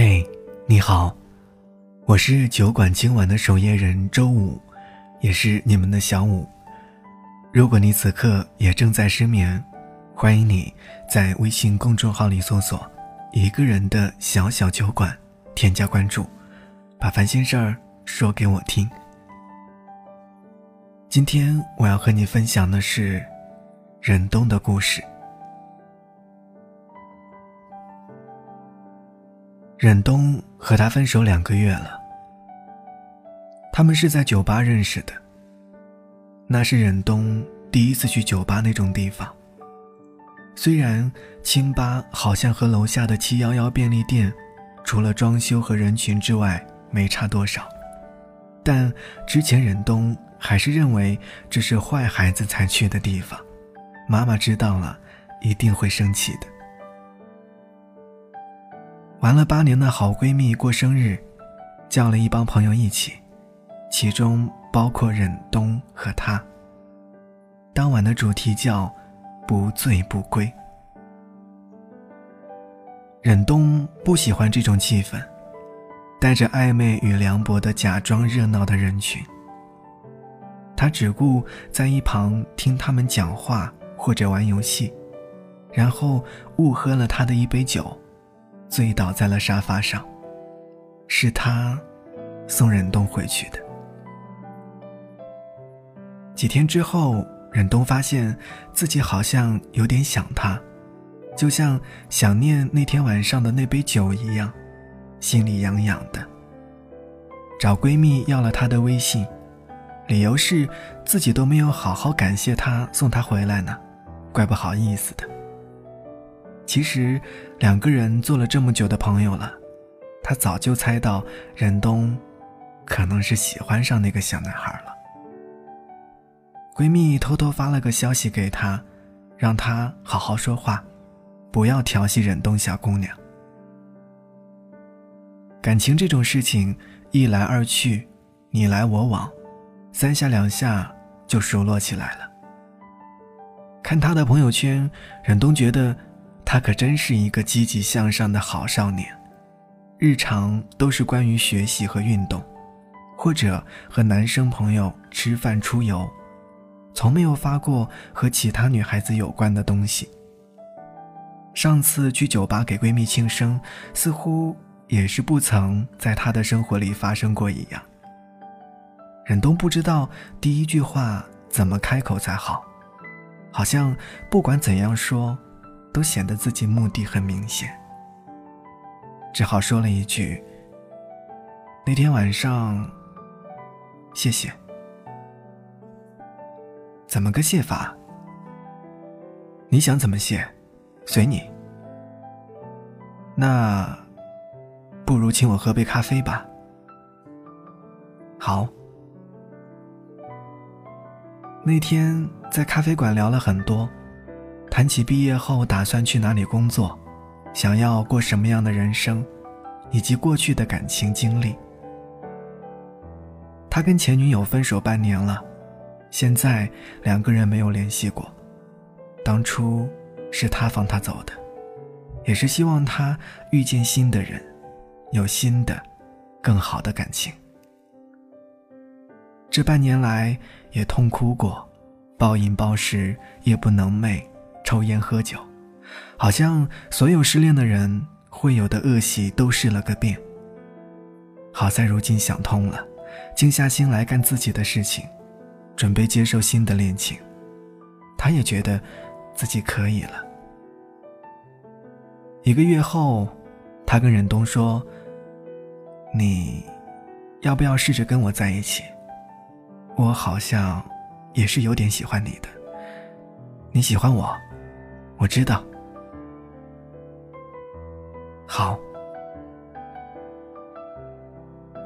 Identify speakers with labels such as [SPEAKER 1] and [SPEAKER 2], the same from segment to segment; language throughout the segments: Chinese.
[SPEAKER 1] 嘿，你好，我是酒馆今晚的守夜人周五，也是你们的小五。如果你此刻也正在失眠，欢迎你在微信公众号里搜索“一个人的小小酒馆”，添加关注，把烦心事儿说给我听。今天我要和你分享的是忍冬的故事。忍冬和他分手两个月了，他们是在酒吧认识的。那是忍冬第一次去酒吧那种地方。虽然清吧好像和楼下的七幺幺便利店，除了装修和人群之外没差多少，但之前忍冬还是认为这是坏孩子才去的地方，妈妈知道了一定会生气的。玩了八年的好闺蜜过生日，叫了一帮朋友一起，其中包括忍冬和她。当晚的主题叫“不醉不归”。忍冬不喜欢这种气氛，带着暧昧与凉薄的假装热闹的人群。他只顾在一旁听他们讲话或者玩游戏，然后误喝了他的一杯酒。醉倒在了沙发上，是他送忍冬回去的。几天之后，忍冬发现自己好像有点想他，就像想念那天晚上的那杯酒一样，心里痒痒的。找闺蜜要了她的微信，理由是自己都没有好好感谢她送她回来呢，怪不好意思的。其实，两个人做了这么久的朋友了，她早就猜到忍冬可能是喜欢上那个小男孩了。闺蜜偷偷发了个消息给她，让她好好说话，不要调戏忍冬小姑娘。感情这种事情，一来二去，你来我往，三下两下就熟络起来了。看她的朋友圈，忍冬觉得。他可真是一个积极向上的好少年，日常都是关于学习和运动，或者和男生朋友吃饭出游，从没有发过和其他女孩子有关的东西。上次去酒吧给闺蜜庆生，似乎也是不曾在她的生活里发生过一样。忍冬不知道第一句话怎么开口才好，好像不管怎样说。都显得自己目的很明显，只好说了一句：“那天晚上，谢谢。”怎么个谢法？你想怎么谢，随你。那，不如请我喝杯咖啡吧。好。那天在咖啡馆聊了很多。谈起毕业后打算去哪里工作，想要过什么样的人生，以及过去的感情经历。他跟前女友分手半年了，现在两个人没有联系过。当初是他放他走的，也是希望他遇见新的人，有新的、更好的感情。这半年来也痛哭过，暴饮暴食，夜不能寐。抽烟喝酒，好像所有失恋的人会有的恶习都试了个遍。好在如今想通了，静下心来干自己的事情，准备接受新的恋情。他也觉得自己可以了。一个月后，他跟忍冬说：“你要不要试着跟我在一起？我好像也是有点喜欢你的。你喜欢我？”我知道，好。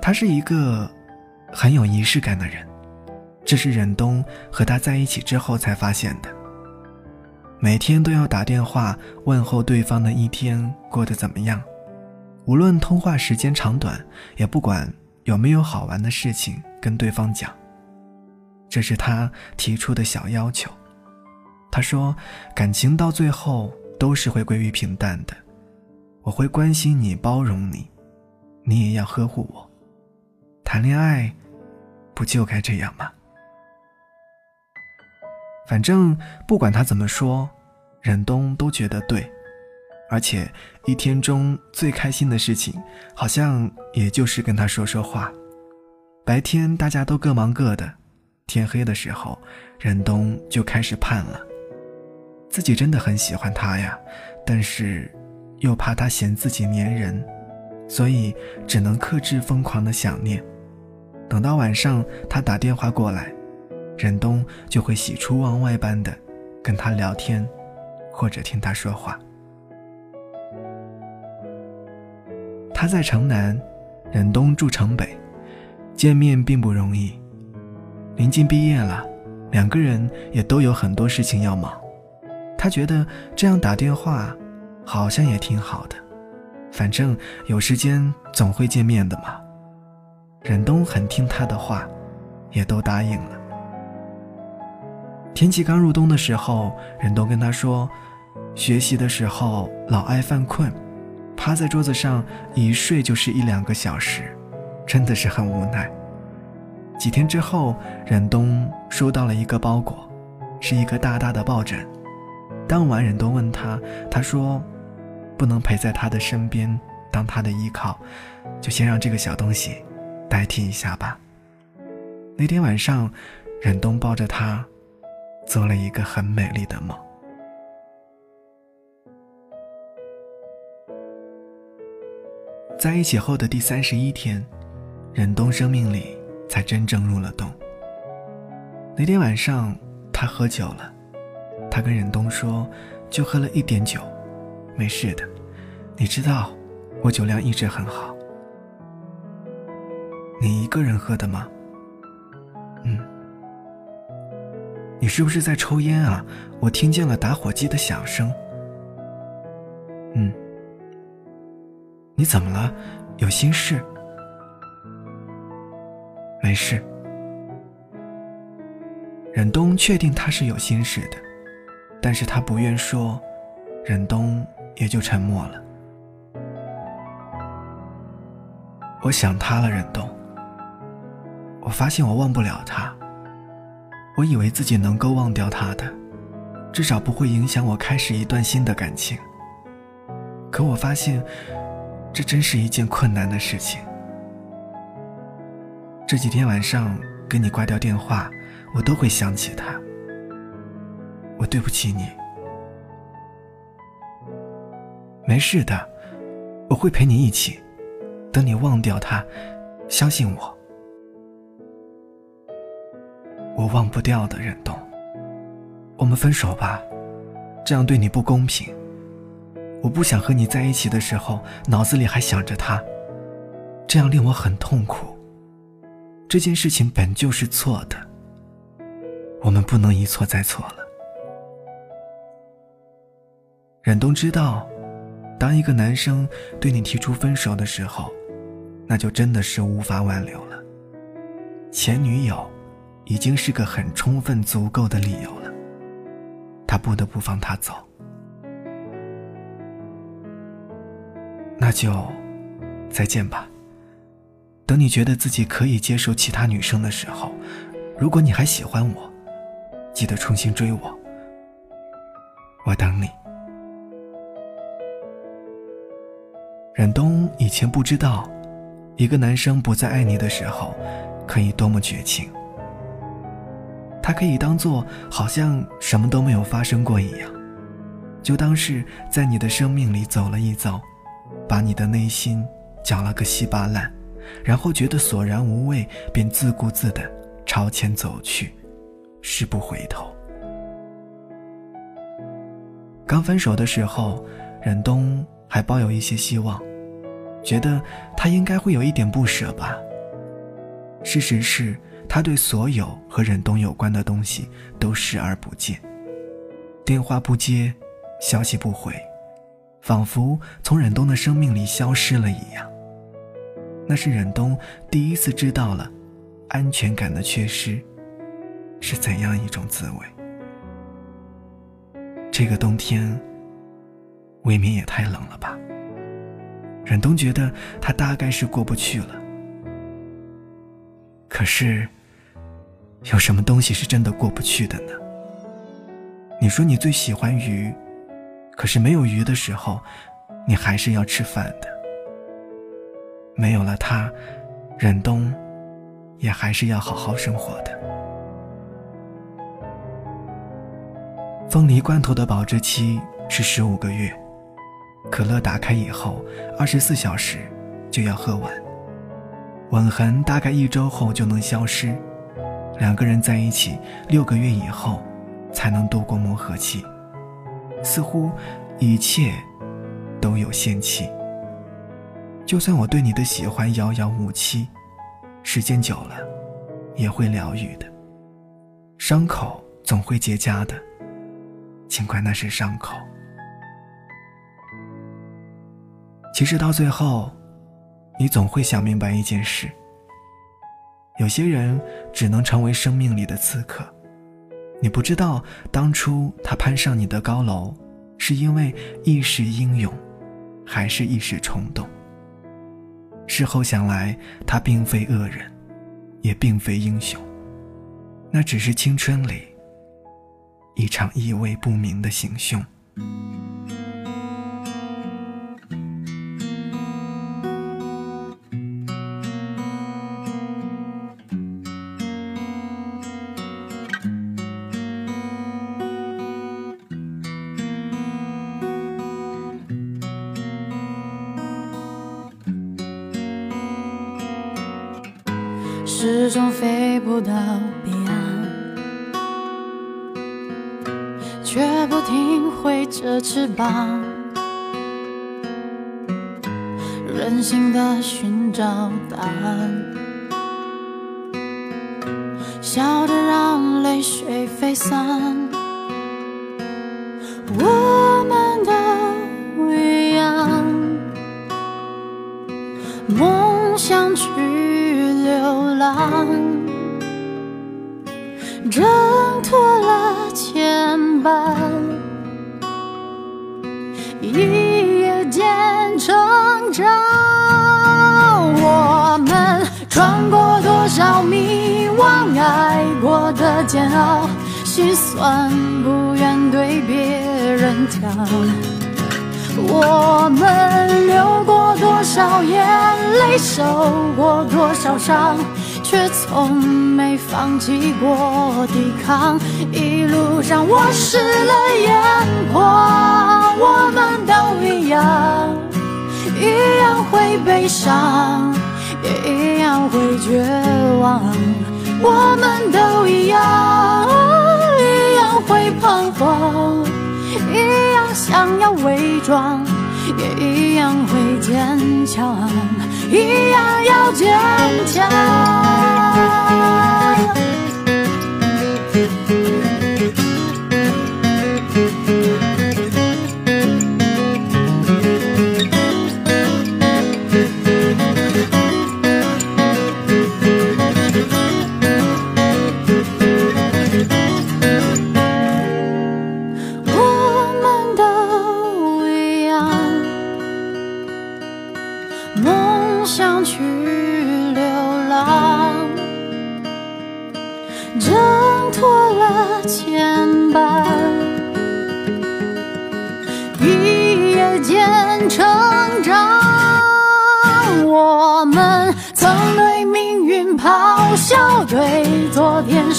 [SPEAKER 1] 他是一个很有仪式感的人，这是忍冬和他在一起之后才发现的。每天都要打电话问候对方的一天过得怎么样，无论通话时间长短，也不管有没有好玩的事情跟对方讲。这是他提出的小要求。他说：“感情到最后都是会归于平淡的，我会关心你、包容你，你也要呵护我。谈恋爱，不就该这样吗？反正不管他怎么说，忍冬都觉得对。而且一天中最开心的事情，好像也就是跟他说说话。白天大家都各忙各的，天黑的时候，忍冬就开始盼了。自己真的很喜欢他呀，但是又怕他嫌自己粘人，所以只能克制疯狂的想念。等到晚上他打电话过来，忍冬就会喜出望外般的跟他聊天，或者听他说话。他在城南，忍冬住城北，见面并不容易。临近毕业了，两个人也都有很多事情要忙。他觉得这样打电话，好像也挺好的，反正有时间总会见面的嘛。忍冬很听他的话，也都答应了。天气刚入冬的时候，忍冬跟他说，学习的时候老爱犯困。趴在桌子上一睡就是一两个小时，真的是很无奈。几天之后，忍冬收到了一个包裹，是一个大大的抱枕。当晚，忍冬问他，他说：“不能陪在他的身边当他的依靠，就先让这个小东西代替一下吧。”那天晚上，忍冬抱着他，做了一个很美丽的梦。在一起后的第三十一天，忍冬生命里才真正入了冬。那天晚上，他喝酒了。他跟忍冬说：“就喝了一点酒，没事的。你知道，我酒量一直很好。你一个人喝的吗？嗯。你是不是在抽烟啊？我听见了打火机的响声。嗯。”你怎么了？有心事？没事。忍冬确定他是有心事的，但是他不愿说，忍冬也就沉默了。我想他了，忍冬。我发现我忘不了他。我以为自己能够忘掉他的，至少不会影响我开始一段新的感情。可我发现。这真是一件困难的事情。这几天晚上跟你挂掉电话，我都会想起他。我对不起你。没事的，我会陪你一起。等你忘掉他，相信我。我忘不掉的，忍冬。我们分手吧，这样对你不公平。我不想和你在一起的时候，脑子里还想着他，这样令我很痛苦。这件事情本就是错的，我们不能一错再错了。忍冬知道，当一个男生对你提出分手的时候，那就真的是无法挽留了。前女友已经是个很充分、足够的理由了，他不得不放他走。那就再见吧。等你觉得自己可以接受其他女生的时候，如果你还喜欢我，记得重新追我。我等你。忍冬以前不知道，一个男生不再爱你的时候，可以多么绝情。他可以当做好像什么都没有发生过一样，就当是在你的生命里走了一遭。把你的内心搅了个稀巴烂，然后觉得索然无味，便自顾自地朝前走去，誓不回头。刚分手的时候，忍冬还抱有一些希望，觉得他应该会有一点不舍吧。事实是，他对所有和忍冬有关的东西都视而不见，电话不接，消息不回。仿佛从忍冬的生命里消失了一样。那是忍冬第一次知道了，安全感的缺失是怎样一种滋味。这个冬天未免也太冷了吧？忍冬觉得他大概是过不去了。可是，有什么东西是真的过不去的呢？你说你最喜欢鱼，可是没有鱼的时候，你还是要吃饭的。没有了它，忍冬也还是要好好生活的。凤梨罐头的保质期是十五个月，可乐打开以后二十四小时就要喝完。吻痕大概一周后就能消失，两个人在一起六个月以后才能度过磨合期。似乎一切都有限期。就算我对你的喜欢遥遥无期，时间久了也会疗愈的。伤口总会结痂的，尽管那是伤口。其实到最后，你总会想明白一件事：有些人只能成为生命里的刺客。你不知道当初他攀上你的高楼，是因为一时英勇，还是一时冲动。事后想来，他并非恶人，也并非英雄，那只是青春里一场意味不明的行凶。
[SPEAKER 2] 始终飞不到彼岸，却不停挥着翅膀，任性的寻找答案，笑着让泪水飞散。我们都一样，梦想去。挣脱了牵绊，一夜间成长。我们穿过多少迷惘，爱过的煎熬，心酸不愿对别人讲。我们流过多少眼泪，受过多少伤，却从没放弃过抵抗。一路上我湿了眼眶，我们都一样，一样会悲伤，也一样会绝望。我们都一样，一样会彷徨。一样想要伪装，也一样会坚强，一样要坚强。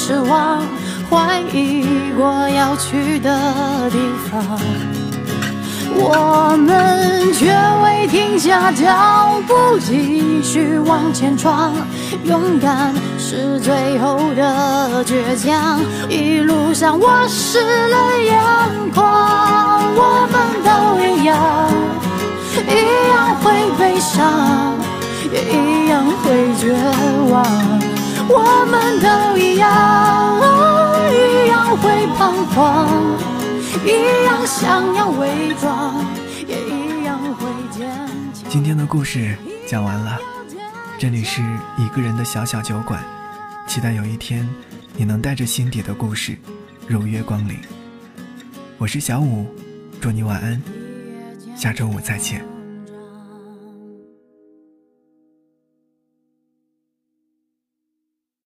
[SPEAKER 2] 失望，怀疑过要去的地方，我们却未停下脚步，继续往前闯。勇敢是最后的倔强，一路上我湿了眼眶，我们都一样，一样会悲伤，也一样会绝望。我们都一样，一样会彷徨，一样想要伪装，也一样会坚强。
[SPEAKER 1] 今天的故事讲完了，这里是一个人的小小酒馆，期待有一天你能带着心底的故事如约光临。我是小五，祝你晚安，下周五再见。